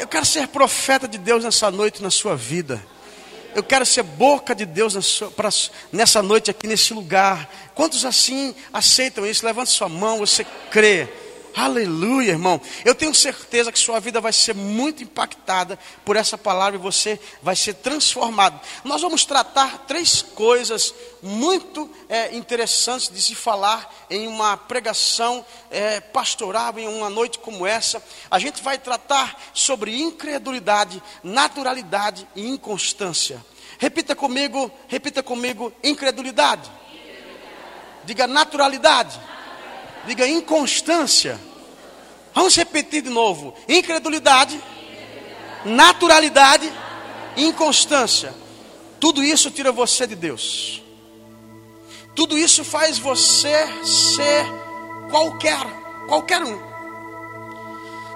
eu quero ser profeta de Deus nessa noite na sua vida. Eu quero ser boca de Deus nessa noite aqui nesse lugar. Quantos assim aceitam isso? Levante sua mão, você crê. Aleluia, irmão. Eu tenho certeza que sua vida vai ser muito impactada por essa palavra e você vai ser transformado. Nós vamos tratar três coisas muito é, interessantes de se falar em uma pregação é, pastoral, em uma noite como essa. A gente vai tratar sobre incredulidade, naturalidade e inconstância. Repita comigo, repita comigo, incredulidade. Diga naturalidade. Diga inconstância. Vamos repetir de novo: incredulidade, naturalidade, inconstância. Tudo isso tira você de Deus. Tudo isso faz você ser qualquer, qualquer um.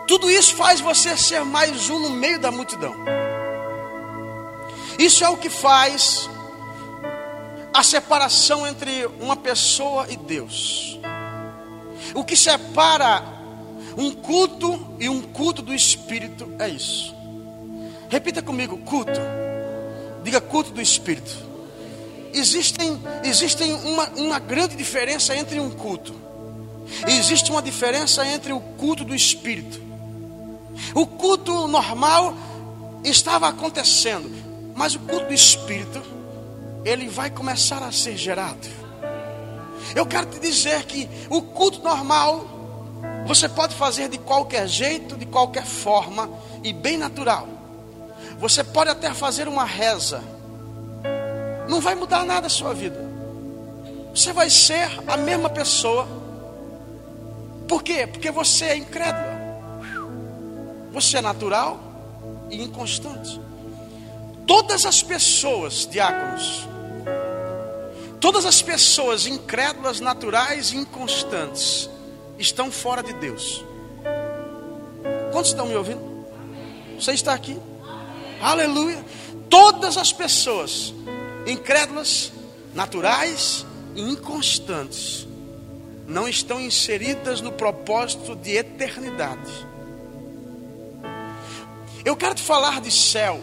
Tudo isso faz você ser mais um no meio da multidão. Isso é o que faz a separação entre uma pessoa e Deus. O que separa um culto e um culto do Espírito é isso. Repita comigo: culto. Diga culto do Espírito. Existem, existem uma, uma grande diferença entre um culto. Existe uma diferença entre o culto do Espírito. O culto normal estava acontecendo, mas o culto do Espírito, ele vai começar a ser gerado. Eu quero te dizer que o culto normal você pode fazer de qualquer jeito, de qualquer forma e bem natural. Você pode até fazer uma reza. Não vai mudar nada a sua vida. Você vai ser a mesma pessoa. Por quê? Porque você é incrédulo. Você é natural e inconstante. Todas as pessoas, diáconos, Todas as pessoas incrédulas, naturais e inconstantes estão fora de Deus. Quantos estão me ouvindo? Você está aqui? Aleluia. Todas as pessoas incrédulas, naturais e inconstantes não estão inseridas no propósito de eternidade. Eu quero te falar de céu,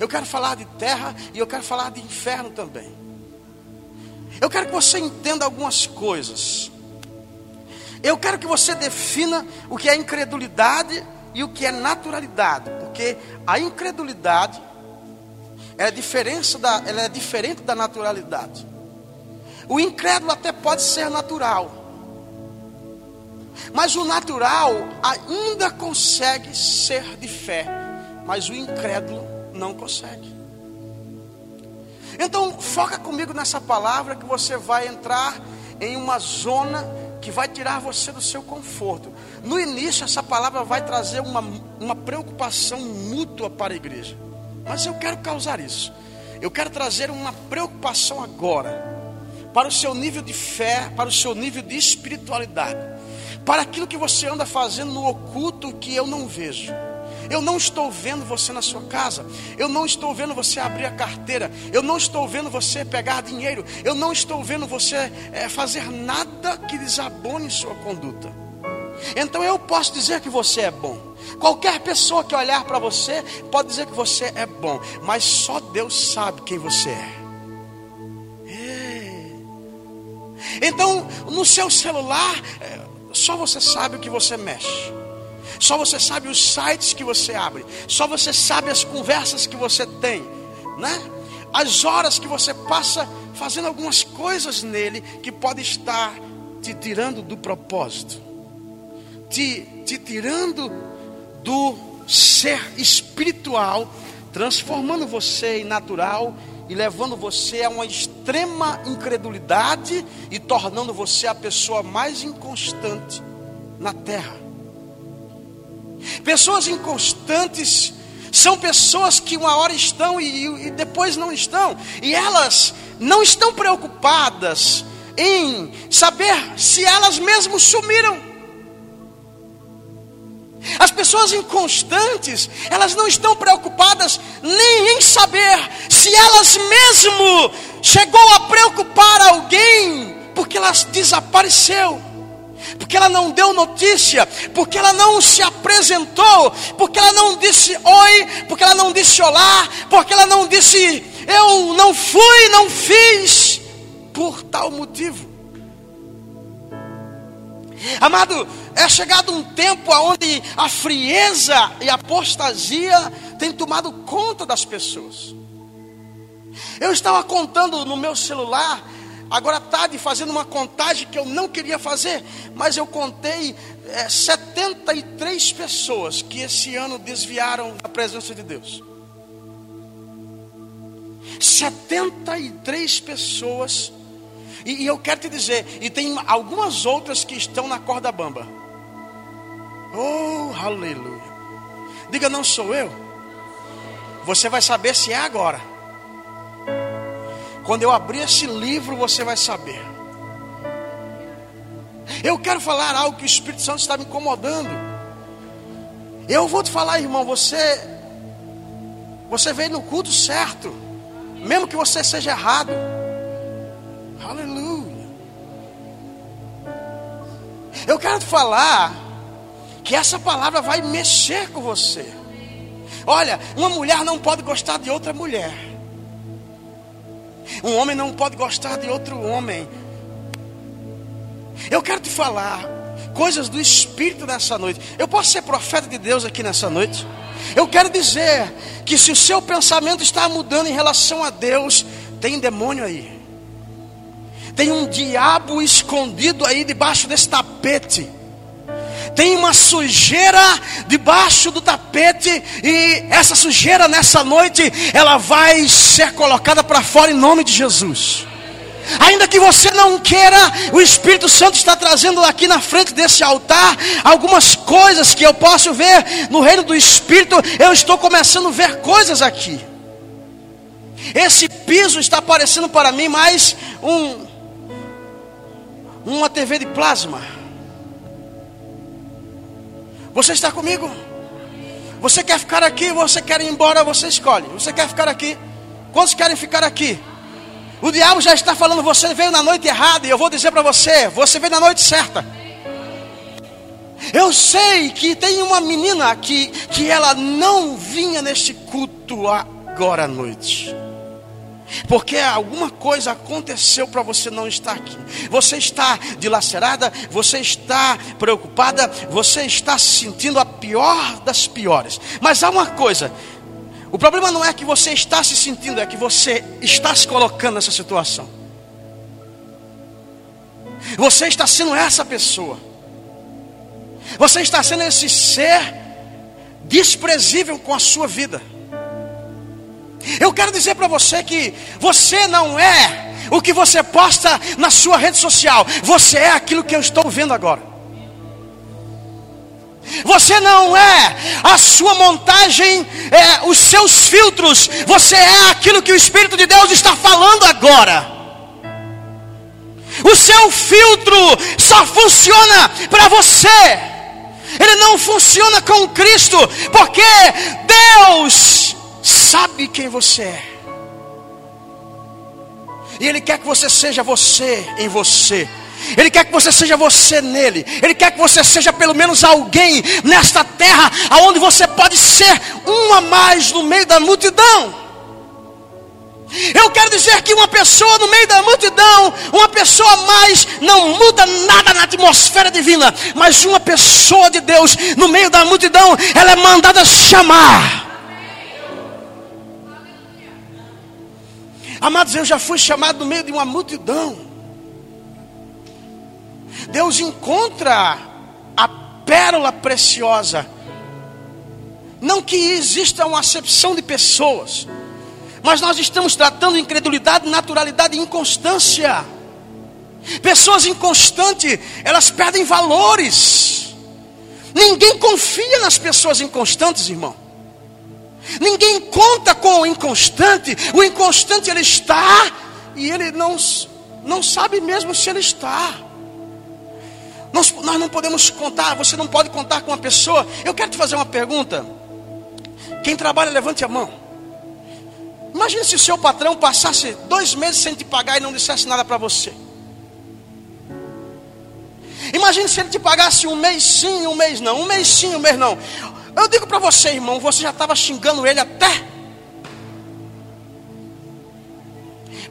eu quero falar de terra e eu quero falar de inferno também. Eu quero que você entenda algumas coisas. Eu quero que você defina o que é incredulidade e o que é naturalidade, porque a incredulidade é, diferença da, ela é diferente da naturalidade. O incrédulo até pode ser natural, mas o natural ainda consegue ser de fé, mas o incrédulo não consegue. Então, foca comigo nessa palavra que você vai entrar em uma zona que vai tirar você do seu conforto. No início, essa palavra vai trazer uma, uma preocupação mútua para a igreja. Mas eu quero causar isso. Eu quero trazer uma preocupação agora para o seu nível de fé, para o seu nível de espiritualidade, para aquilo que você anda fazendo no oculto que eu não vejo. Eu não estou vendo você na sua casa. Eu não estou vendo você abrir a carteira. Eu não estou vendo você pegar dinheiro. Eu não estou vendo você é, fazer nada que desabone sua conduta. Então eu posso dizer que você é bom. Qualquer pessoa que olhar para você pode dizer que você é bom, mas só Deus sabe quem você é. Então, no seu celular, é, só você sabe o que você mexe. Só você sabe os sites que você abre. Só você sabe as conversas que você tem, né? As horas que você passa fazendo algumas coisas nele que pode estar te tirando do propósito, te, te tirando do ser espiritual, transformando você em natural e levando você a uma extrema incredulidade e tornando você a pessoa mais inconstante na terra. Pessoas inconstantes são pessoas que uma hora estão e, e, depois não estão, e elas não estão preocupadas em saber se elas mesmas sumiram. As pessoas inconstantes, elas não estão preocupadas nem em saber se elas mesmo chegou a preocupar alguém porque elas desapareceu. Porque ela não deu notícia, porque ela não se apresentou, porque ela não disse oi, porque ela não disse olá, porque ela não disse eu não fui, não fiz, por tal motivo. Amado, é chegado um tempo onde a frieza e a apostasia têm tomado conta das pessoas. Eu estava contando no meu celular Agora tarde fazendo uma contagem que eu não queria fazer, mas eu contei é, 73 pessoas que esse ano desviaram da presença de Deus. 73 pessoas, e, e eu quero te dizer, e tem algumas outras que estão na corda bamba. Oh, aleluia. Diga, não sou eu. Você vai saber se é agora. Quando eu abrir esse livro, você vai saber. Eu quero falar algo que o Espírito Santo está me incomodando. Eu vou te falar, irmão, você você veio no culto certo, mesmo que você seja errado. Aleluia. Eu quero te falar que essa palavra vai mexer com você. Olha, uma mulher não pode gostar de outra mulher. Um homem não pode gostar de outro homem. Eu quero te falar coisas do Espírito nessa noite. Eu posso ser profeta de Deus aqui nessa noite? Eu quero dizer que se o seu pensamento está mudando em relação a Deus, tem demônio aí. Tem um diabo escondido aí debaixo desse tapete tem uma sujeira debaixo do tapete, e essa sujeira nessa noite, ela vai ser colocada para fora em nome de Jesus. Ainda que você não queira, o Espírito Santo está trazendo aqui na frente desse altar algumas coisas que eu posso ver no reino do Espírito. Eu estou começando a ver coisas aqui. Esse piso está parecendo para mim mais um uma TV de plasma. Você está comigo? Você quer ficar aqui? Você quer ir embora? Você escolhe. Você quer ficar aqui? Quantos querem ficar aqui? O diabo já está falando, você veio na noite errada, e eu vou dizer para você, você veio na noite certa. Eu sei que tem uma menina aqui que ela não vinha neste culto agora à noite. Porque alguma coisa aconteceu para você não estar aqui. Você está dilacerada, você está preocupada, você está se sentindo a pior das piores. Mas há uma coisa: o problema não é que você está se sentindo, é que você está se colocando nessa situação. Você está sendo essa pessoa. Você está sendo esse ser desprezível com a sua vida. Eu quero dizer para você que você não é o que você posta na sua rede social, você é aquilo que eu estou vendo agora. Você não é a sua montagem, é, os seus filtros, você é aquilo que o Espírito de Deus está falando agora. O seu filtro só funciona para você, ele não funciona com Cristo, porque Deus sabe quem você é. E Ele quer que você seja você em você. Ele quer que você seja você nele. Ele quer que você seja pelo menos alguém nesta terra, aonde você pode ser um a mais no meio da multidão. Eu quero dizer que uma pessoa no meio da multidão, uma pessoa a mais, não muda nada na atmosfera divina, mas uma pessoa de Deus no meio da multidão, ela é mandada chamar. Amados, eu já fui chamado no meio de uma multidão. Deus encontra a pérola preciosa. Não que exista uma acepção de pessoas, mas nós estamos tratando incredulidade, naturalidade e inconstância. Pessoas inconstantes, elas perdem valores. Ninguém confia nas pessoas inconstantes, irmão. Ninguém conta com o inconstante. O inconstante ele está e ele não, não sabe mesmo se ele está. Nós, nós não podemos contar, você não pode contar com uma pessoa. Eu quero te fazer uma pergunta. Quem trabalha, levante a mão. Imagine se o seu patrão passasse dois meses sem te pagar e não dissesse nada para você. Imagine se ele te pagasse um mês sim, um mês não, um mês sim, um mês não. Eu digo para você, irmão, você já estava xingando ele até.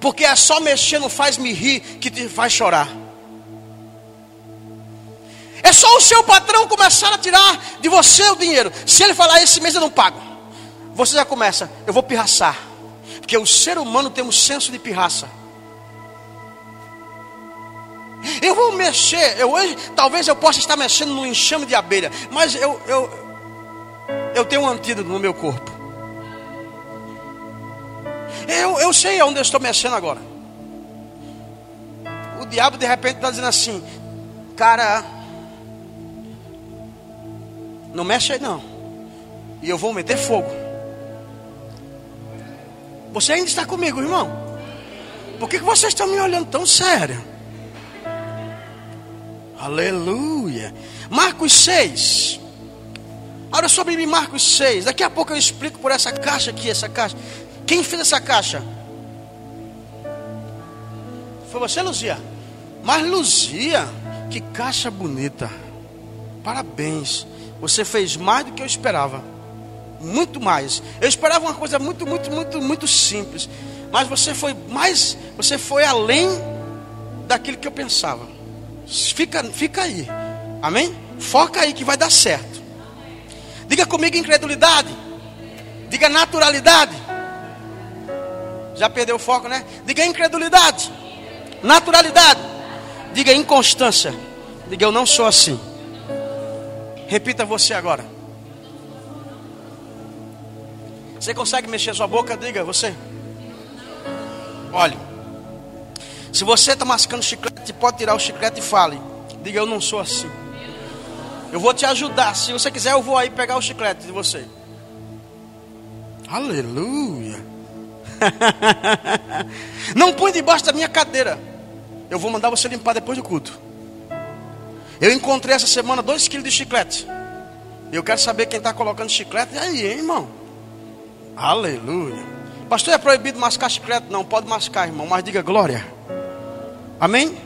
Porque é só mexer no faz-me rir que te faz chorar. É só o seu patrão começar a tirar de você o dinheiro. Se ele falar esse mês eu não pago, você já começa, eu vou pirraçar. Porque o ser humano tem um senso de pirraça. Eu vou mexer, eu hoje, talvez eu possa estar mexendo no enxame de abelha, mas eu, eu, eu tenho um antídoto no meu corpo. Eu, eu sei onde eu estou mexendo agora. O diabo de repente está dizendo assim, cara, não mexe aí não. E eu vou meter fogo. Você ainda está comigo, irmão? Por que, que vocês estão me olhando tão sério? Aleluia. Marcos 6. Olha sobre mim, Marcos 6. Daqui a pouco eu explico por essa caixa aqui, essa caixa. Quem fez essa caixa? Foi você, Luzia? Mas Luzia, que caixa bonita. Parabéns. Você fez mais do que eu esperava. Muito mais. Eu esperava uma coisa muito, muito, muito, muito simples. Mas você foi mais, você foi além daquilo que eu pensava. Fica, fica aí. Amém? Foca aí que vai dar certo. Diga comigo incredulidade. Diga naturalidade. Já perdeu o foco, né? Diga incredulidade. Naturalidade. Diga inconstância. Diga eu não sou assim. Repita você agora. Você consegue mexer sua boca? Diga você. Olha. Se você está mascando chiclete, pode tirar o chiclete e fale. Diga, eu não sou assim. Eu vou te ajudar. Se você quiser, eu vou aí pegar o chiclete de você. Aleluia. não põe debaixo da minha cadeira. Eu vou mandar você limpar depois do culto. Eu encontrei essa semana dois quilos de chiclete. Eu quero saber quem está colocando chiclete. E aí, hein, irmão? Aleluia. Pastor, é proibido mascar chiclete? Não, pode mascar, irmão, mas diga glória. Amém?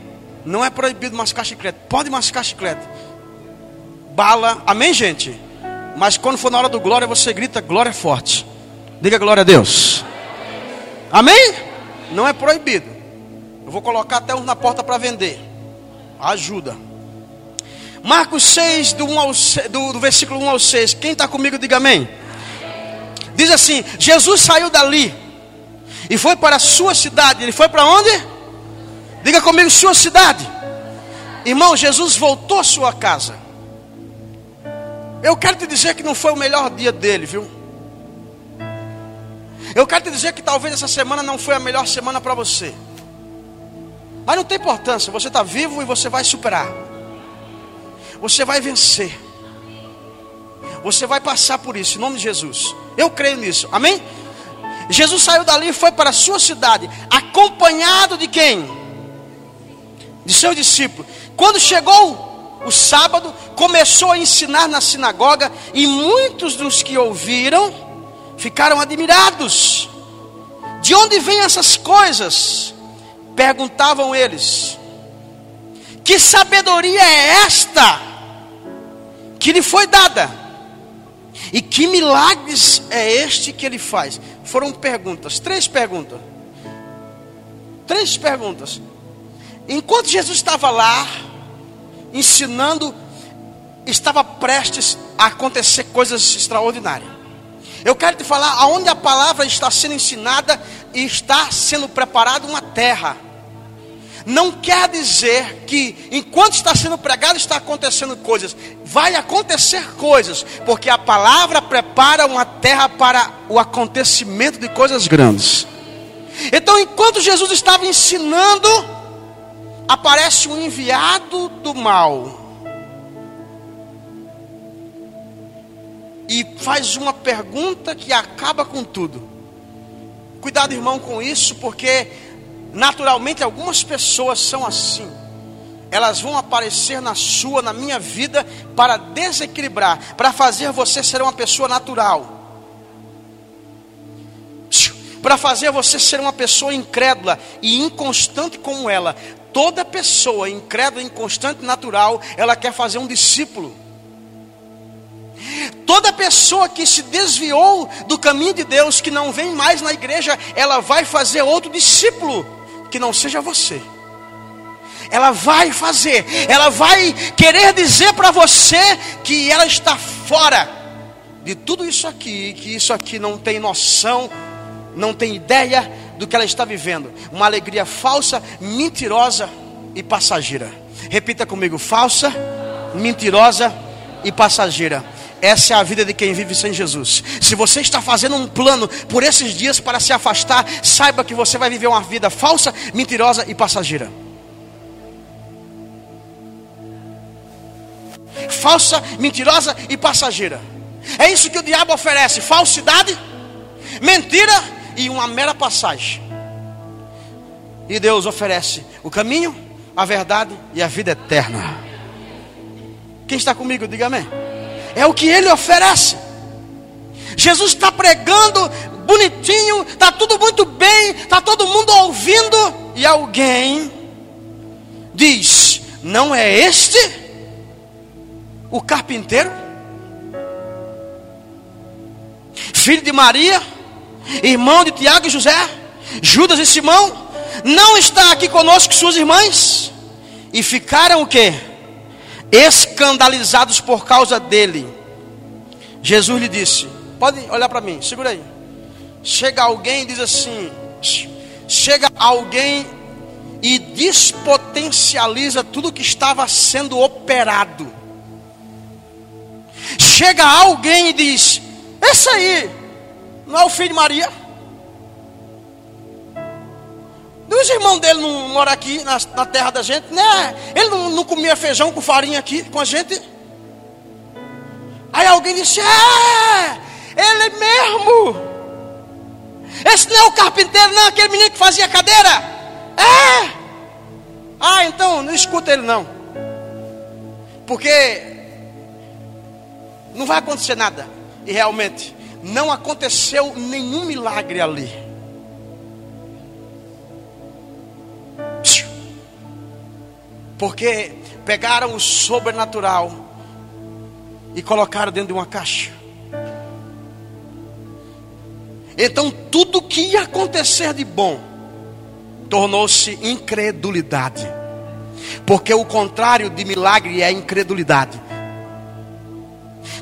Não é proibido mascar chiclete. Pode mascar chiclete. Bala. Amém, gente? Mas quando for na hora do glória, você grita glória forte. Diga glória a Deus. Amém? Não é proibido. Eu vou colocar até uns na porta para vender. Ajuda. Marcos 6, do, 1 ao 6, do, do versículo 1 ao 6. Quem está comigo, diga amém. Diz assim: Jesus saiu dali e foi para a sua cidade. Ele foi para onde? Diga comigo, sua cidade. Irmão, Jesus voltou à sua casa. Eu quero te dizer que não foi o melhor dia dele, viu? Eu quero te dizer que talvez essa semana não foi a melhor semana para você. Mas não tem importância, você está vivo e você vai superar. Você vai vencer. Você vai passar por isso, em nome de Jesus. Eu creio nisso, amém? Jesus saiu dali e foi para a sua cidade, acompanhado de quem? de seu discípulo. Quando chegou o sábado, começou a ensinar na sinagoga e muitos dos que ouviram ficaram admirados. De onde vêm essas coisas? Perguntavam eles. Que sabedoria é esta que lhe foi dada? E que milagres é este que ele faz? Foram perguntas, três perguntas. Três perguntas. Enquanto Jesus estava lá, ensinando, estava prestes a acontecer coisas extraordinárias. Eu quero te falar aonde a palavra está sendo ensinada e está sendo preparada uma terra. Não quer dizer que enquanto está sendo pregado está acontecendo coisas. Vai acontecer coisas, porque a palavra prepara uma terra para o acontecimento de coisas grandes. Então, enquanto Jesus estava ensinando, aparece um enviado do mal e faz uma pergunta que acaba com tudo. Cuidado, irmão, com isso, porque naturalmente algumas pessoas são assim. Elas vão aparecer na sua, na minha vida, para desequilibrar, para fazer você ser uma pessoa natural para fazer você ser uma pessoa incrédula e inconstante como ela. Toda pessoa incrédula, inconstante, natural, ela quer fazer um discípulo. Toda pessoa que se desviou do caminho de Deus, que não vem mais na igreja, ela vai fazer outro discípulo, que não seja você. Ela vai fazer, ela vai querer dizer para você que ela está fora de tudo isso aqui, que isso aqui não tem noção, não tem ideia do que ela está vivendo. Uma alegria falsa, mentirosa e passageira. Repita comigo: falsa, mentirosa e passageira. Essa é a vida de quem vive sem Jesus. Se você está fazendo um plano por esses dias para se afastar, saiba que você vai viver uma vida falsa, mentirosa e passageira. Falsa, mentirosa e passageira. É isso que o diabo oferece: falsidade, mentira e uma mera passagem. E Deus oferece o caminho, a verdade e a vida eterna. Quem está comigo, diga amém. É o que ele oferece. Jesus está pregando bonitinho, está tudo muito bem, está todo mundo ouvindo, e alguém diz: Não é este o carpinteiro? Filho de Maria, irmão de Tiago e José, Judas e Simão, não está aqui conosco suas irmãs? E ficaram o quê? escandalizados por causa dele. Jesus lhe disse: Pode olhar para mim, segura aí. Chega alguém e diz assim: Chega alguém e despotencializa tudo que estava sendo operado. Chega alguém e diz: Esse aí não é o filho de Maria? Os irmãos dele não moram aqui na, na, terra da gente, né? Ele não, não, comia feijão com farinha aqui com a gente. Aí alguém disse: É, ele mesmo. Esse não é o carpinteiro, não, aquele menino que fazia cadeira. É. Ah, então não escuta ele não. Porque não vai acontecer nada. E realmente não aconteceu nenhum milagre ali. Porque pegaram o sobrenatural e colocaram dentro de uma caixa. Então tudo que ia acontecer de bom tornou-se incredulidade. Porque o contrário de milagre é incredulidade.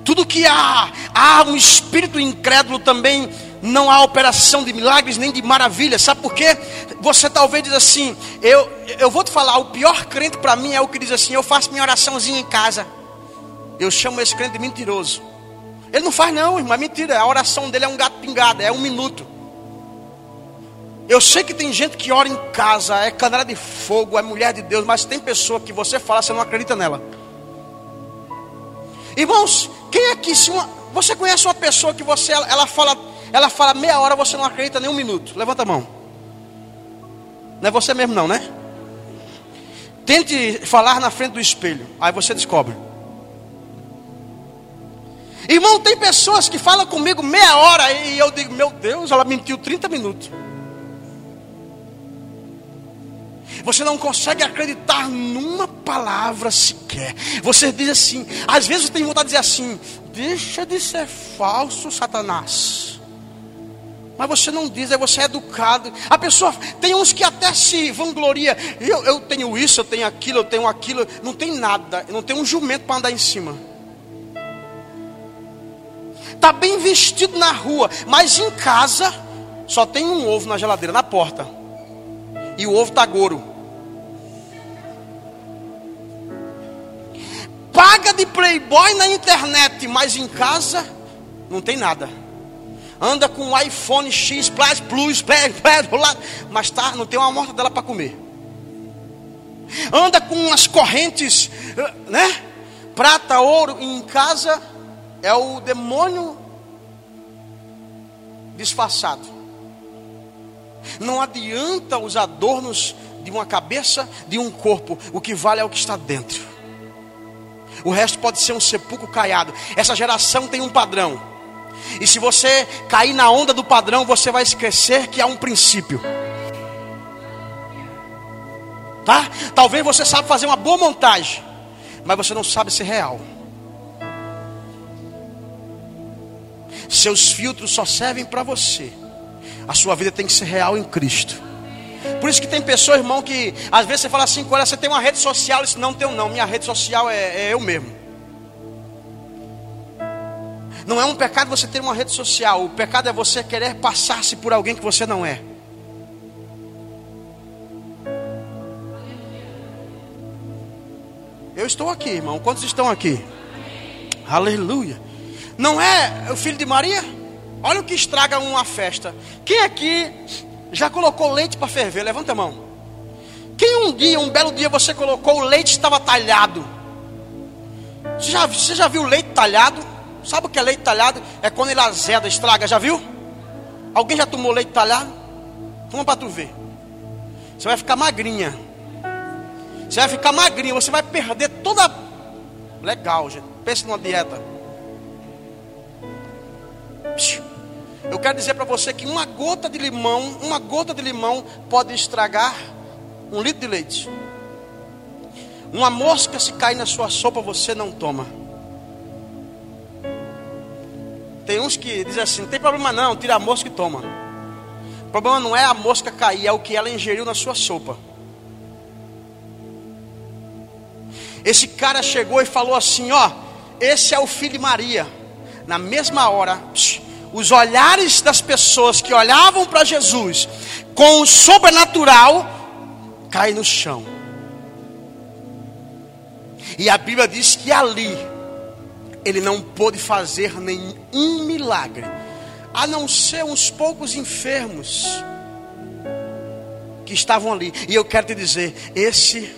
Tudo que há, há um espírito incrédulo também não há operação de milagres nem de maravilhas. Sabe por quê? Você talvez diz assim: eu, eu vou te falar, o pior crente para mim é o que diz assim: eu faço minha oraçãozinha em casa. Eu chamo esse crente de mentiroso. Ele não faz, não, irmão, é mentira. A oração dele é um gato pingado, é um minuto. Eu sei que tem gente que ora em casa, é canela de fogo, é mulher de Deus, mas tem pessoa que você fala, você não acredita nela. Irmãos, quem aqui, se uma, você conhece uma pessoa que você, ela fala ela fala meia hora, você não acredita nem um minuto. Levanta a mão. Não é você mesmo, não, né? Tente falar na frente do espelho. Aí você descobre. Irmão, tem pessoas que falam comigo meia hora e eu digo, meu Deus, ela mentiu 30 minutos. Você não consegue acreditar numa palavra sequer. Você diz assim, às vezes você tem vontade de dizer assim: deixa de ser falso, Satanás. Mas você não diz, é você é educado. A pessoa, tem uns que até se vangloria. Eu, eu tenho isso, eu tenho aquilo, eu tenho aquilo. Não tem nada, não tem um jumento para andar em cima. Está bem vestido na rua, mas em casa só tem um ovo na geladeira, na porta. E o ovo está goro. Paga de playboy na internet, mas em casa não tem nada anda com um iPhone X, Plus, Plus, mas tá, não tem uma morta dela para comer. Anda com umas correntes, né? Prata, ouro, em casa é o demônio disfarçado. Não adianta os adornos de uma cabeça, de um corpo, o que vale é o que está dentro. O resto pode ser um sepulcro caiado. Essa geração tem um padrão. E se você cair na onda do padrão, você vai esquecer que há um princípio. tá? Talvez você sabe fazer uma boa montagem, mas você não sabe ser real. Seus filtros só servem para você. A sua vida tem que ser real em Cristo. Por isso que tem pessoas, irmão, que às vezes você fala assim, olha, você tem uma rede social, isso não tem não, minha rede social é, é eu mesmo. Não é um pecado você ter uma rede social, o pecado é você querer passar-se por alguém que você não é. Eu estou aqui, irmão. Quantos estão aqui? Aleluia. Não é o filho de Maria? Olha o que estraga uma festa. Quem aqui já colocou leite para ferver? Levanta a mão. Quem um dia, um belo dia, você colocou o leite estava talhado? Você já, você já viu leite talhado? Sabe o que é leite talhado? É quando ele azeda, estraga. Já viu? Alguém já tomou leite talhado? Toma para tu ver. Você vai ficar magrinha. Você vai ficar magrinha. Você vai perder toda. Legal, gente. Pense numa dieta. Eu quero dizer para você que uma gota de limão, uma gota de limão pode estragar um litro de leite. Uma mosca se cair na sua sopa, você não toma. Tem uns que dizem assim: não tem problema não, tira a mosca e toma. O problema não é a mosca cair, é o que ela ingeriu na sua sopa. Esse cara chegou e falou assim: ó, esse é o filho de Maria. Na mesma hora, psh, os olhares das pessoas que olhavam para Jesus com o sobrenatural caem no chão. E a Bíblia diz que ali ele não pôde fazer nenhum milagre, a não ser uns poucos enfermos que estavam ali. E eu quero te dizer, esse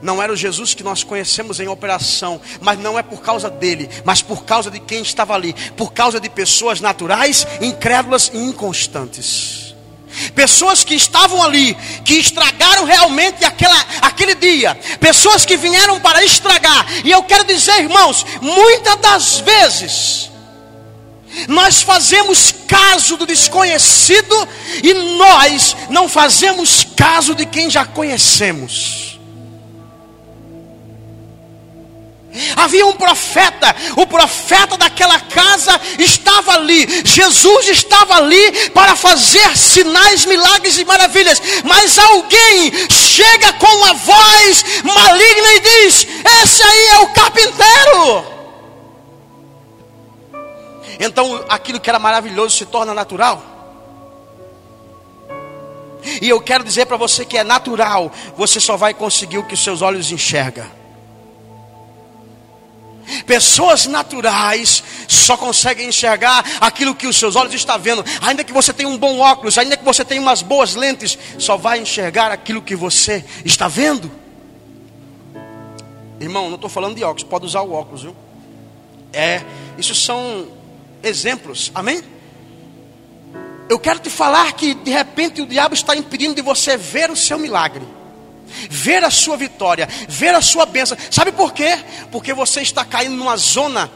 não era o Jesus que nós conhecemos em operação, mas não é por causa dele, mas por causa de quem estava ali, por causa de pessoas naturais, incrédulas e inconstantes. Pessoas que estavam ali, que estragaram realmente aquela, aquele dia, pessoas que vieram para estragar, e eu quero dizer, irmãos, muitas das vezes, nós fazemos caso do desconhecido e nós não fazemos caso de quem já conhecemos. Havia um profeta, o profeta daquela casa estava ali, Jesus estava ali para fazer sinais, milagres e maravilhas. Mas alguém chega com uma voz maligna e diz: Esse aí é o carpinteiro. Então aquilo que era maravilhoso se torna natural. E eu quero dizer para você que é natural, você só vai conseguir o que os seus olhos enxergam. Pessoas naturais só conseguem enxergar aquilo que os seus olhos estão vendo. Ainda que você tenha um bom óculos, ainda que você tenha umas boas lentes, só vai enxergar aquilo que você está vendo. Irmão, não estou falando de óculos, pode usar o óculos, viu? É, isso são exemplos, amém? Eu quero te falar que de repente o diabo está impedindo de você ver o seu milagre ver a sua vitória, ver a sua bênção. Sabe por quê? Porque você está caindo numa zona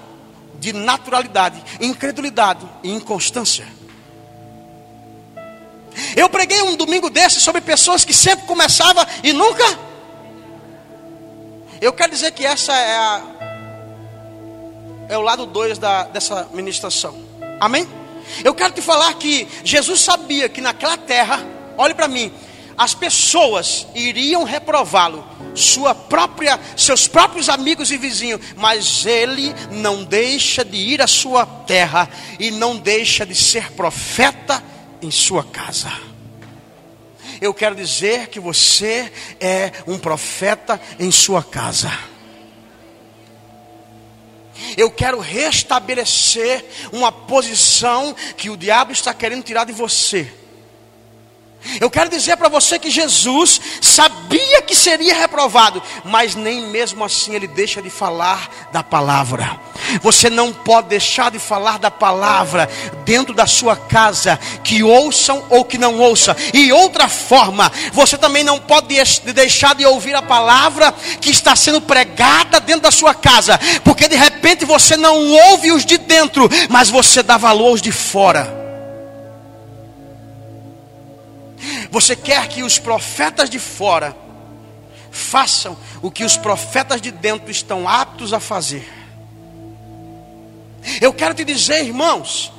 de naturalidade, incredulidade e inconstância. Eu preguei um domingo desse sobre pessoas que sempre começavam e nunca. Eu quero dizer que essa é a, é o lado 2 dessa ministração. Amém? Eu quero te falar que Jesus sabia que naquela terra, olhe para mim, as pessoas iriam reprová-lo, sua própria, seus próprios amigos e vizinhos, mas ele não deixa de ir à sua terra e não deixa de ser profeta em sua casa. Eu quero dizer que você é um profeta em sua casa. Eu quero restabelecer uma posição que o diabo está querendo tirar de você eu quero dizer para você que Jesus sabia que seria reprovado, mas nem mesmo assim ele deixa de falar da palavra. Você não pode deixar de falar da palavra dentro da sua casa, que ouçam ou que não ouçam. E outra forma, você também não pode deixar de ouvir a palavra que está sendo pregada dentro da sua casa, porque de repente você não ouve os de dentro, mas você dá valor aos de fora. Você quer que os profetas de fora façam o que os profetas de dentro estão aptos a fazer. Eu quero te dizer, irmãos,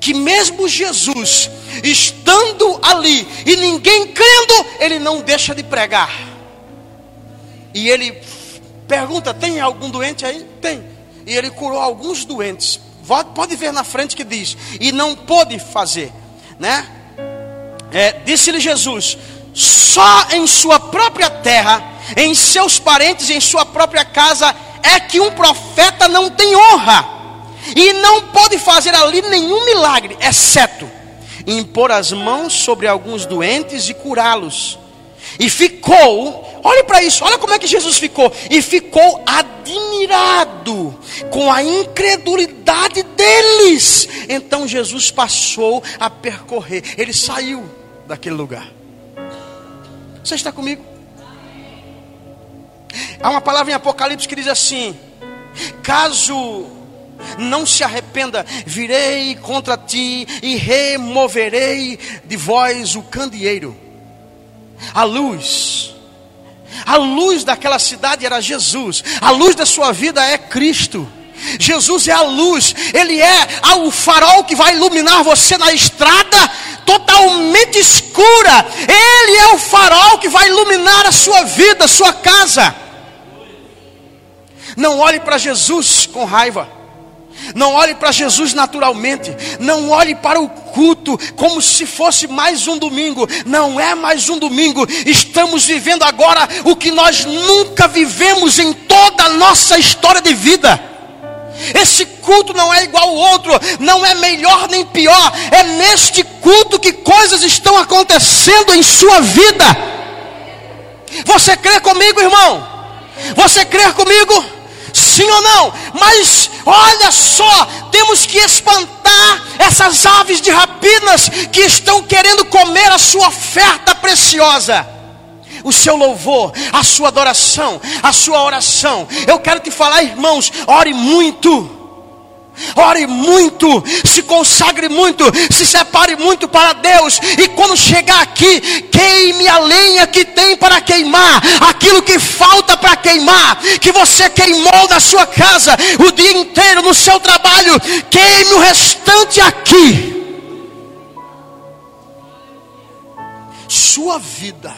que mesmo Jesus estando ali e ninguém crendo, ele não deixa de pregar. E ele pergunta: tem algum doente aí? Tem. E ele curou alguns doentes. Pode ver na frente que diz: e não pôde fazer, né? É, Disse-lhe Jesus: só em sua própria terra, em seus parentes, em sua própria casa, é que um profeta não tem honra e não pode fazer ali nenhum milagre, exceto impor as mãos sobre alguns doentes e curá-los. E ficou, olhe para isso, olha como é que Jesus ficou. E ficou admirado com a incredulidade deles. Então Jesus passou a percorrer, ele saiu daquele lugar. Você está comigo? Há uma palavra em Apocalipse que diz assim: caso não se arrependa, virei contra ti e removerei de vós o candeeiro. A luz, a luz daquela cidade era Jesus, a luz da sua vida é Cristo. Jesus é a luz, Ele é o farol que vai iluminar você na estrada totalmente escura. Ele é o farol que vai iluminar a sua vida, a sua casa. Não olhe para Jesus com raiva. Não olhe para Jesus naturalmente. Não olhe para o culto como se fosse mais um domingo. Não é mais um domingo. Estamos vivendo agora o que nós nunca vivemos em toda a nossa história de vida. Esse culto não é igual ao outro, não é melhor nem pior. É neste culto que coisas estão acontecendo em sua vida. Você crê comigo, irmão? Você crê comigo? Sim ou não? Mas olha só, temos que espantar essas aves de rapinas que estão querendo comer a sua oferta preciosa. O seu louvor, a sua adoração, a sua oração. Eu quero te falar, irmãos, ore muito ore muito, se consagre muito, se separe muito para Deus, e quando chegar aqui, queime a lenha que tem para queimar, aquilo que falta para queimar, que você queimou na sua casa o dia inteiro, no seu trabalho, queime o restante aqui. Sua vida,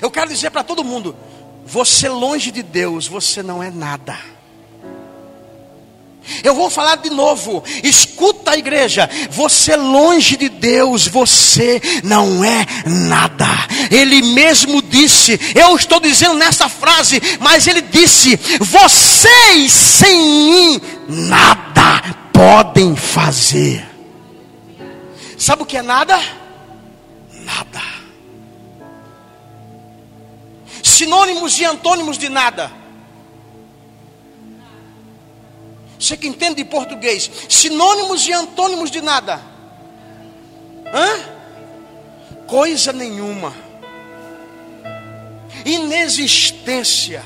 eu quero dizer para todo mundo: você longe de Deus, você não é nada. Eu vou falar de novo. Escuta a igreja. Você longe de Deus, você não é nada. Ele mesmo disse, eu estou dizendo nessa frase, mas ele disse: vocês sem mim nada podem fazer. Sabe o que é nada? Nada. Sinônimos e antônimos de nada Você que entende de português, sinônimos e antônimos de nada. Hã? Coisa nenhuma. Inexistência.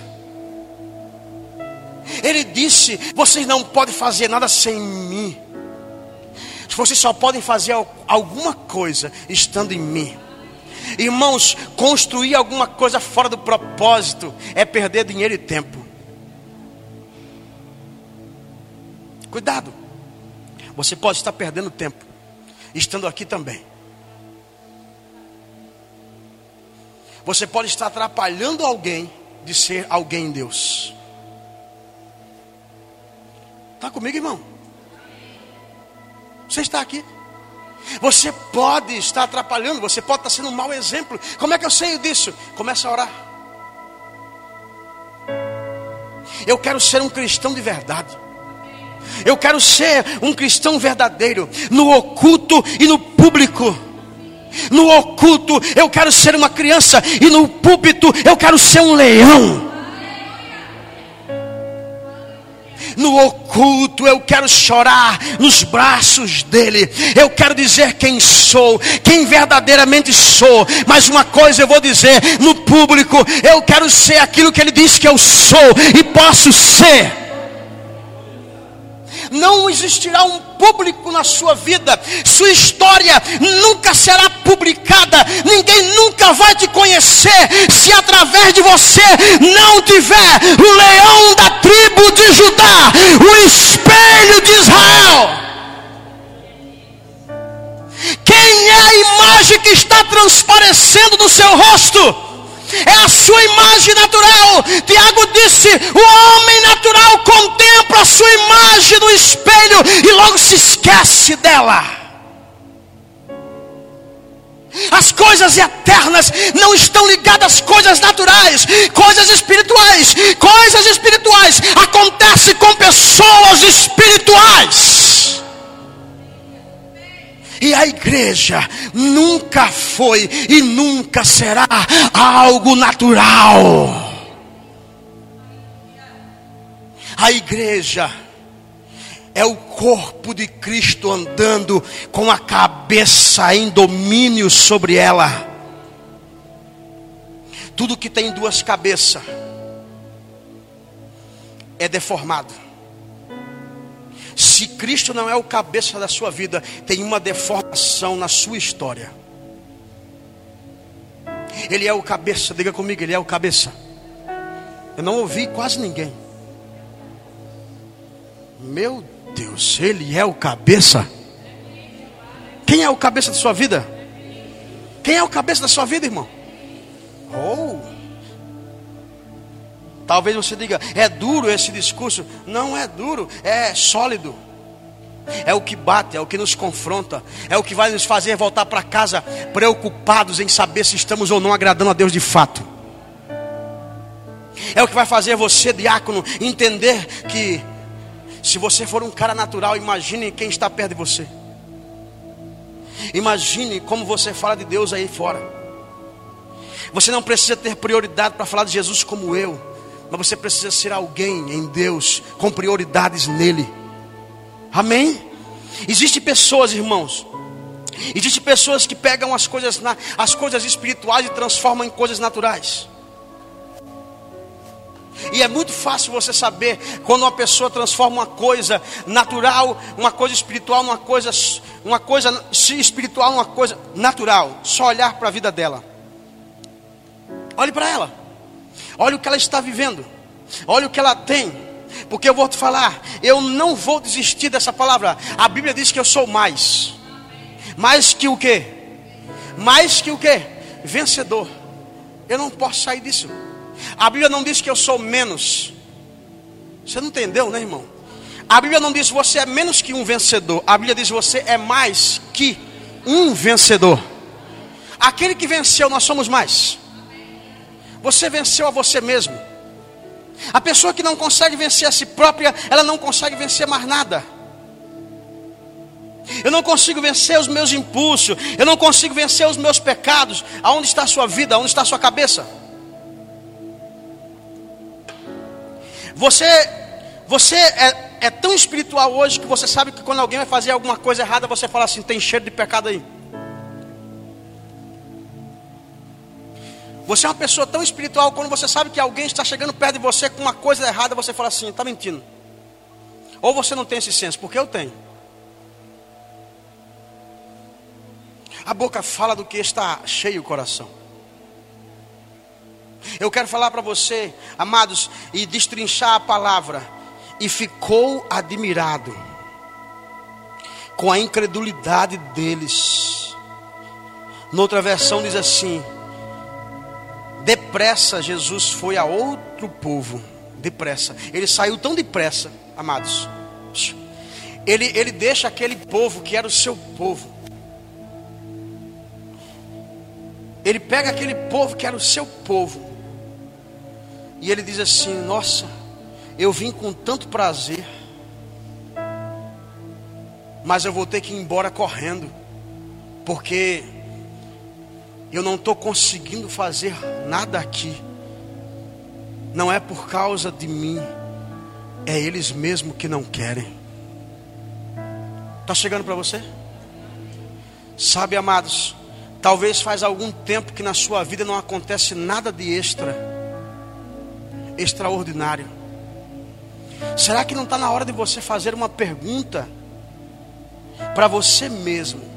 Ele disse: Vocês não podem fazer nada sem mim. Vocês só podem fazer alguma coisa estando em mim. Irmãos, construir alguma coisa fora do propósito é perder dinheiro e tempo. Cuidado. Você pode estar perdendo tempo, estando aqui também. Você pode estar atrapalhando alguém de ser alguém em Deus. Está comigo, irmão? Você está aqui? Você pode estar atrapalhando, você pode estar sendo um mau exemplo. Como é que eu sei disso? Começa a orar. Eu quero ser um cristão de verdade. Eu quero ser um cristão verdadeiro, no oculto e no público. No oculto eu quero ser uma criança, e no púlpito eu quero ser um leão. No oculto eu quero chorar nos braços dele. Eu quero dizer quem sou, quem verdadeiramente sou. Mas uma coisa eu vou dizer: no público eu quero ser aquilo que ele diz que eu sou e posso ser não existirá um público na sua vida. Sua história nunca será publicada. Ninguém nunca vai te conhecer se através de você não tiver o leão da tribo de Judá, o espelho de Israel. Quem é a imagem que está transparecendo no seu rosto? É a sua imagem natural. Tiago disse: o homem natural contempla a sua imagem no espelho e logo se esquece dela. As coisas eternas não estão ligadas às coisas naturais, coisas espirituais. Coisas espirituais acontecem com pessoas espirituais. E a igreja nunca foi e nunca será algo natural. A igreja é o corpo de Cristo andando com a cabeça em domínio sobre ela. Tudo que tem duas cabeças é deformado. Se Cristo não é o cabeça da sua vida, tem uma deformação na sua história. Ele é o cabeça, diga comigo, ele é o cabeça. Eu não ouvi quase ninguém. Meu Deus, ele é o cabeça. Quem é o cabeça da sua vida? Quem é o cabeça da sua vida, irmão? Oh. Talvez você diga, é duro esse discurso. Não é duro, é sólido. É o que bate, é o que nos confronta, é o que vai nos fazer voltar para casa preocupados em saber se estamos ou não agradando a Deus de fato. É o que vai fazer você, diácono, entender que se você for um cara natural, imagine quem está perto de você. Imagine como você fala de Deus aí fora. Você não precisa ter prioridade para falar de Jesus como eu mas você precisa ser alguém em Deus, com prioridades nele. Amém? Existem pessoas, irmãos. Existem pessoas que pegam as coisas, as coisas espirituais e transformam em coisas naturais. E é muito fácil você saber quando uma pessoa transforma uma coisa natural, uma coisa espiritual, numa coisa, uma coisa espiritual, uma coisa natural. Só olhar para a vida dela. Olhe para ela. Olha o que ela está vivendo. Olha o que ela tem. Porque eu vou te falar, eu não vou desistir dessa palavra. A Bíblia diz que eu sou mais. Mais que o quê? Mais que o quê? Vencedor. Eu não posso sair disso. A Bíblia não diz que eu sou menos. Você não entendeu, né, irmão? A Bíblia não diz você é menos que um vencedor. A Bíblia diz você é mais que um vencedor. Aquele que venceu, nós somos mais. Você venceu a você mesmo. A pessoa que não consegue vencer a si própria, ela não consegue vencer mais nada. Eu não consigo vencer os meus impulsos, eu não consigo vencer os meus pecados. Aonde está a sua vida? Aonde está a sua cabeça? Você, você é, é tão espiritual hoje que você sabe que quando alguém vai fazer alguma coisa errada, você fala assim: tem cheiro de pecado aí. Você é uma pessoa tão espiritual quando você sabe que alguém está chegando perto de você com uma coisa errada, você fala assim: está mentindo. Ou você não tem esse senso, porque eu tenho. A boca fala do que está cheio o coração. Eu quero falar para você, amados, e destrinchar a palavra. E ficou admirado com a incredulidade deles. Noutra versão diz assim: Depressa Jesus foi a outro povo. Depressa. Ele saiu tão depressa, amados. Ele, ele deixa aquele povo que era o seu povo. Ele pega aquele povo que era o seu povo. E ele diz assim: Nossa, eu vim com tanto prazer. Mas eu vou ter que ir embora correndo. Porque eu não estou conseguindo fazer nada aqui, não é por causa de mim, é eles mesmo que não querem. Está chegando para você? Sabe, amados, talvez faz algum tempo que na sua vida não acontece nada de extra, extraordinário. Será que não está na hora de você fazer uma pergunta para você mesmo.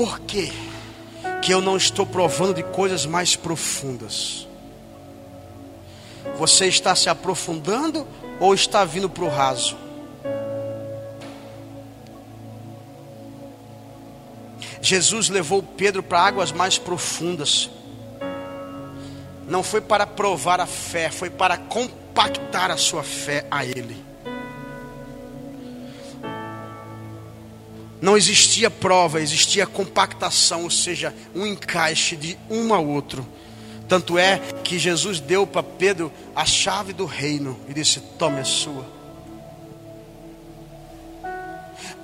Por quê? que eu não estou provando de coisas mais profundas? Você está se aprofundando ou está vindo para o raso? Jesus levou Pedro para águas mais profundas. Não foi para provar a fé, foi para compactar a sua fé a Ele. Não existia prova, existia compactação, ou seja, um encaixe de um ao outro. Tanto é que Jesus deu para Pedro a chave do reino e disse: Tome a sua.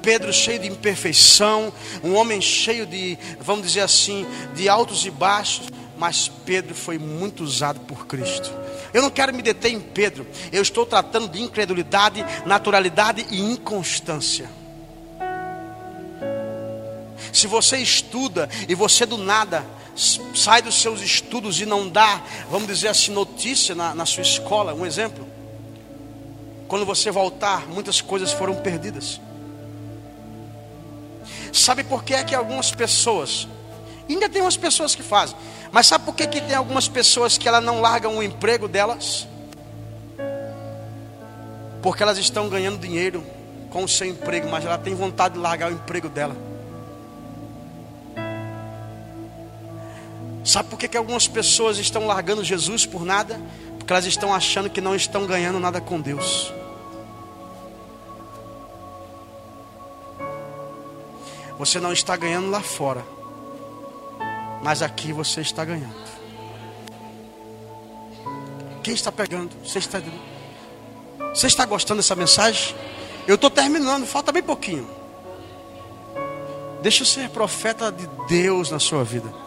Pedro cheio de imperfeição, um homem cheio de, vamos dizer assim, de altos e baixos, mas Pedro foi muito usado por Cristo. Eu não quero me deter em Pedro, eu estou tratando de incredulidade, naturalidade e inconstância. Se você estuda e você do nada sai dos seus estudos e não dá, vamos dizer assim, notícia na, na sua escola, um exemplo. Quando você voltar, muitas coisas foram perdidas. Sabe por que é que algumas pessoas, ainda tem umas pessoas que fazem, mas sabe por que, que tem algumas pessoas que elas não largam o emprego delas? Porque elas estão ganhando dinheiro com o seu emprego, mas ela tem vontade de largar o emprego dela. Sabe por que, que algumas pessoas estão largando Jesus por nada? Porque elas estão achando que não estão ganhando nada com Deus. Você não está ganhando lá fora, mas aqui você está ganhando. Quem está pegando? Você está, você está gostando dessa mensagem? Eu estou terminando, falta bem pouquinho. Deixa eu ser profeta de Deus na sua vida.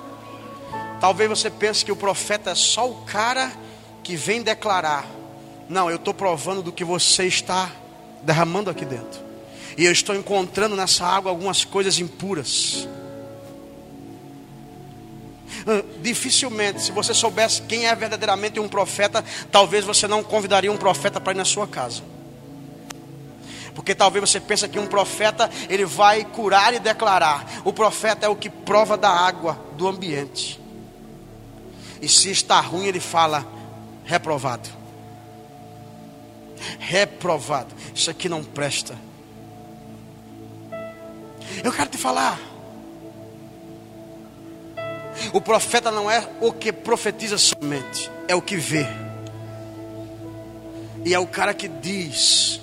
Talvez você pense que o profeta é só o cara que vem declarar. Não, eu estou provando do que você está derramando aqui dentro. E eu estou encontrando nessa água algumas coisas impuras. Ah, dificilmente, se você soubesse quem é verdadeiramente um profeta, talvez você não convidaria um profeta para ir na sua casa. Porque talvez você pense que um profeta ele vai curar e declarar. O profeta é o que prova da água do ambiente. E se está ruim, ele fala: reprovado. Reprovado. Isso aqui não presta. Eu quero te falar. O profeta não é o que profetiza somente, é o que vê. E é o cara que diz.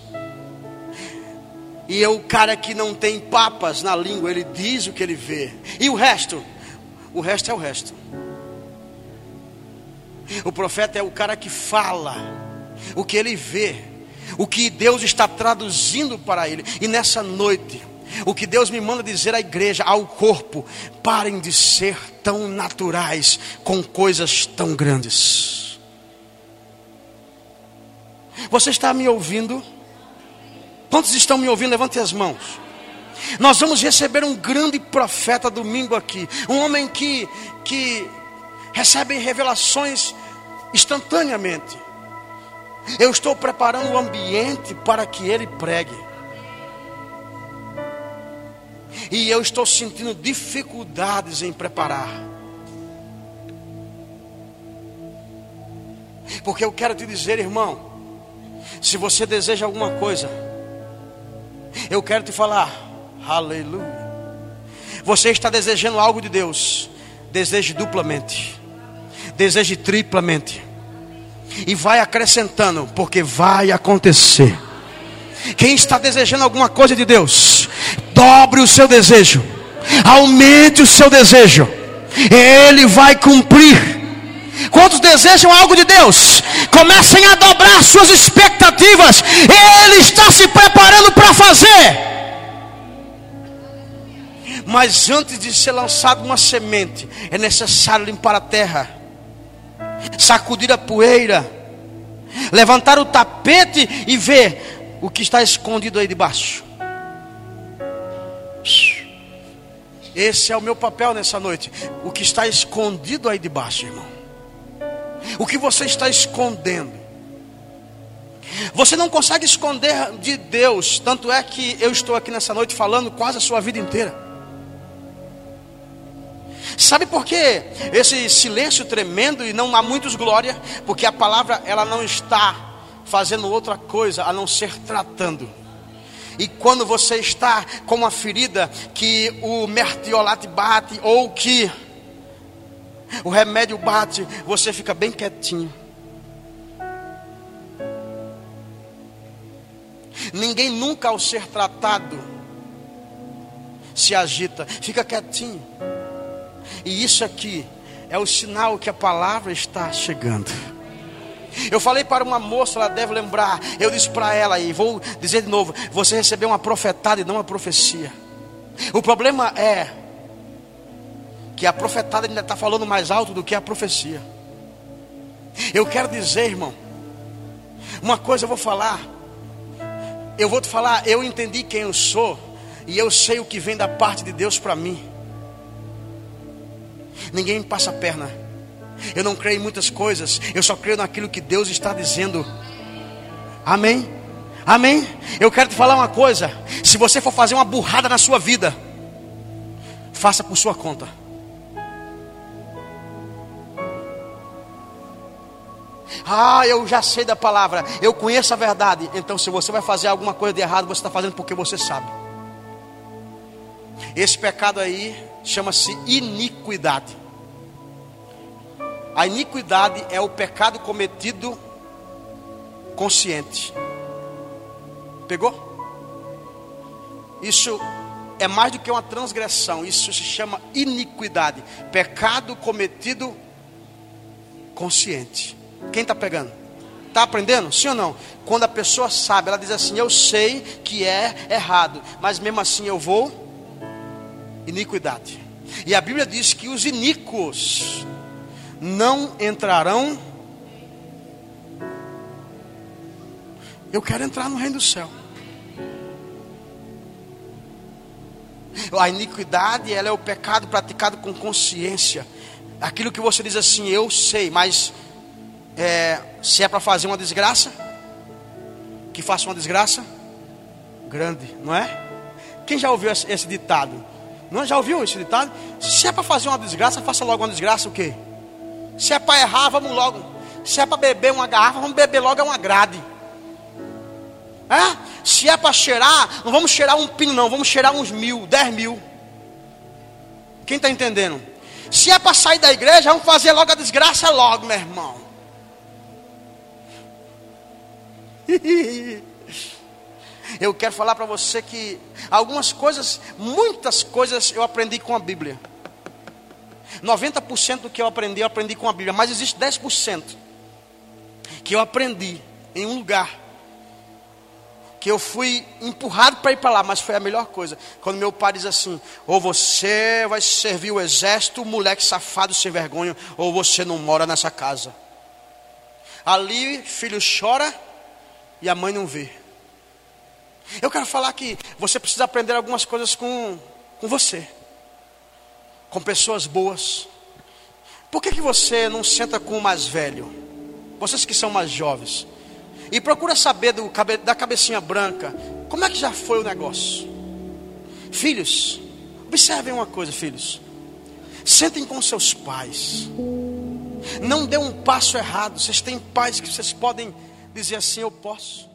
E é o cara que não tem papas na língua, ele diz o que ele vê. E o resto? O resto é o resto. O profeta é o cara que fala o que ele vê, o que Deus está traduzindo para ele. E nessa noite, o que Deus me manda dizer à igreja, ao corpo, parem de ser tão naturais com coisas tão grandes. Você está me ouvindo? Quantos estão me ouvindo? Levante as mãos. Nós vamos receber um grande profeta domingo aqui, um homem que que recebem revelações instantaneamente. Eu estou preparando o ambiente para que ele pregue. E eu estou sentindo dificuldades em preparar. Porque eu quero te dizer, irmão, se você deseja alguma coisa, eu quero te falar, aleluia. Você está desejando algo de Deus, deseje duplamente, deseje triplamente, e vai acrescentando, porque vai acontecer. Quem está desejando alguma coisa de Deus, dobre o seu desejo, aumente o seu desejo, Ele vai cumprir. Quantos desejam algo de Deus? Comecem a dobrar suas expectativas. Ele está se preparando para fazer. Mas antes de ser lançado uma semente, é necessário limpar a terra, sacudir a poeira, levantar o tapete e ver o que está escondido aí debaixo. Esse é o meu papel nessa noite. O que está escondido aí debaixo, irmão. O que você está escondendo. Você não consegue esconder de Deus, tanto é que eu estou aqui nessa noite falando quase a sua vida inteira. Sabe por que esse silêncio tremendo e não há muitos glória? Porque a palavra ela não está fazendo outra coisa a não ser tratando. E quando você está com uma ferida que o mertiolate bate ou que o remédio bate, você fica bem quietinho. Ninguém nunca ao ser tratado se agita, fica quietinho. E isso aqui é o sinal que a palavra está chegando. Eu falei para uma moça, ela deve lembrar. Eu disse para ela, e vou dizer de novo: você recebeu uma profetada e não uma profecia. O problema é que a profetada ainda está falando mais alto do que a profecia. Eu quero dizer, irmão, uma coisa eu vou falar. Eu vou te falar, eu entendi quem eu sou, e eu sei o que vem da parte de Deus para mim. Ninguém me passa a perna. Eu não creio em muitas coisas. Eu só creio naquilo que Deus está dizendo. Amém? Amém? Eu quero te falar uma coisa. Se você for fazer uma burrada na sua vida, faça por sua conta. Ah, eu já sei da palavra, eu conheço a verdade. Então, se você vai fazer alguma coisa de errado, você está fazendo porque você sabe. Esse pecado aí chama-se iniquidade. A iniquidade é o pecado cometido consciente. Pegou? Isso é mais do que uma transgressão, isso se chama iniquidade, pecado cometido consciente. Quem está pegando? Está aprendendo? Sim ou não? Quando a pessoa sabe, ela diz assim: Eu sei que é errado, mas mesmo assim eu vou iniquidade. E a Bíblia diz que os iníquos não entrarão. Eu quero entrar no reino do céu. A iniquidade, ela é o pecado praticado com consciência. Aquilo que você diz assim, eu sei, mas é, se é para fazer uma desgraça, que faça uma desgraça grande, não é? Quem já ouviu esse, esse ditado? Não já ouviu esse ditado? Se é para fazer uma desgraça, faça logo uma desgraça o quê? Se é para errar, vamos logo. Se é para beber uma garrafa, vamos beber logo uma grade. É? Se é para cheirar, não vamos cheirar um pino, não, vamos cheirar uns mil, dez mil. Quem está entendendo? Se é para sair da igreja, vamos fazer logo a desgraça logo, meu irmão. Eu quero falar para você que algumas coisas, muitas coisas eu aprendi com a Bíblia. 90% do que eu aprendi, eu aprendi com a Bíblia, mas existe 10% que eu aprendi em um lugar que eu fui empurrado para ir para lá, mas foi a melhor coisa. Quando meu pai diz assim: ou você vai servir o exército, moleque safado sem vergonha, ou você não mora nessa casa. Ali, filho chora e a mãe não vê. Eu quero falar que você precisa aprender algumas coisas com, com você, com pessoas boas. Por que, que você não senta com o mais velho? Vocês que são mais jovens. E procura saber do, da cabecinha branca, como é que já foi o negócio? Filhos, observem uma coisa, filhos. Sentem com seus pais. Não dê um passo errado. Vocês têm pais que vocês podem dizer assim: Eu posso.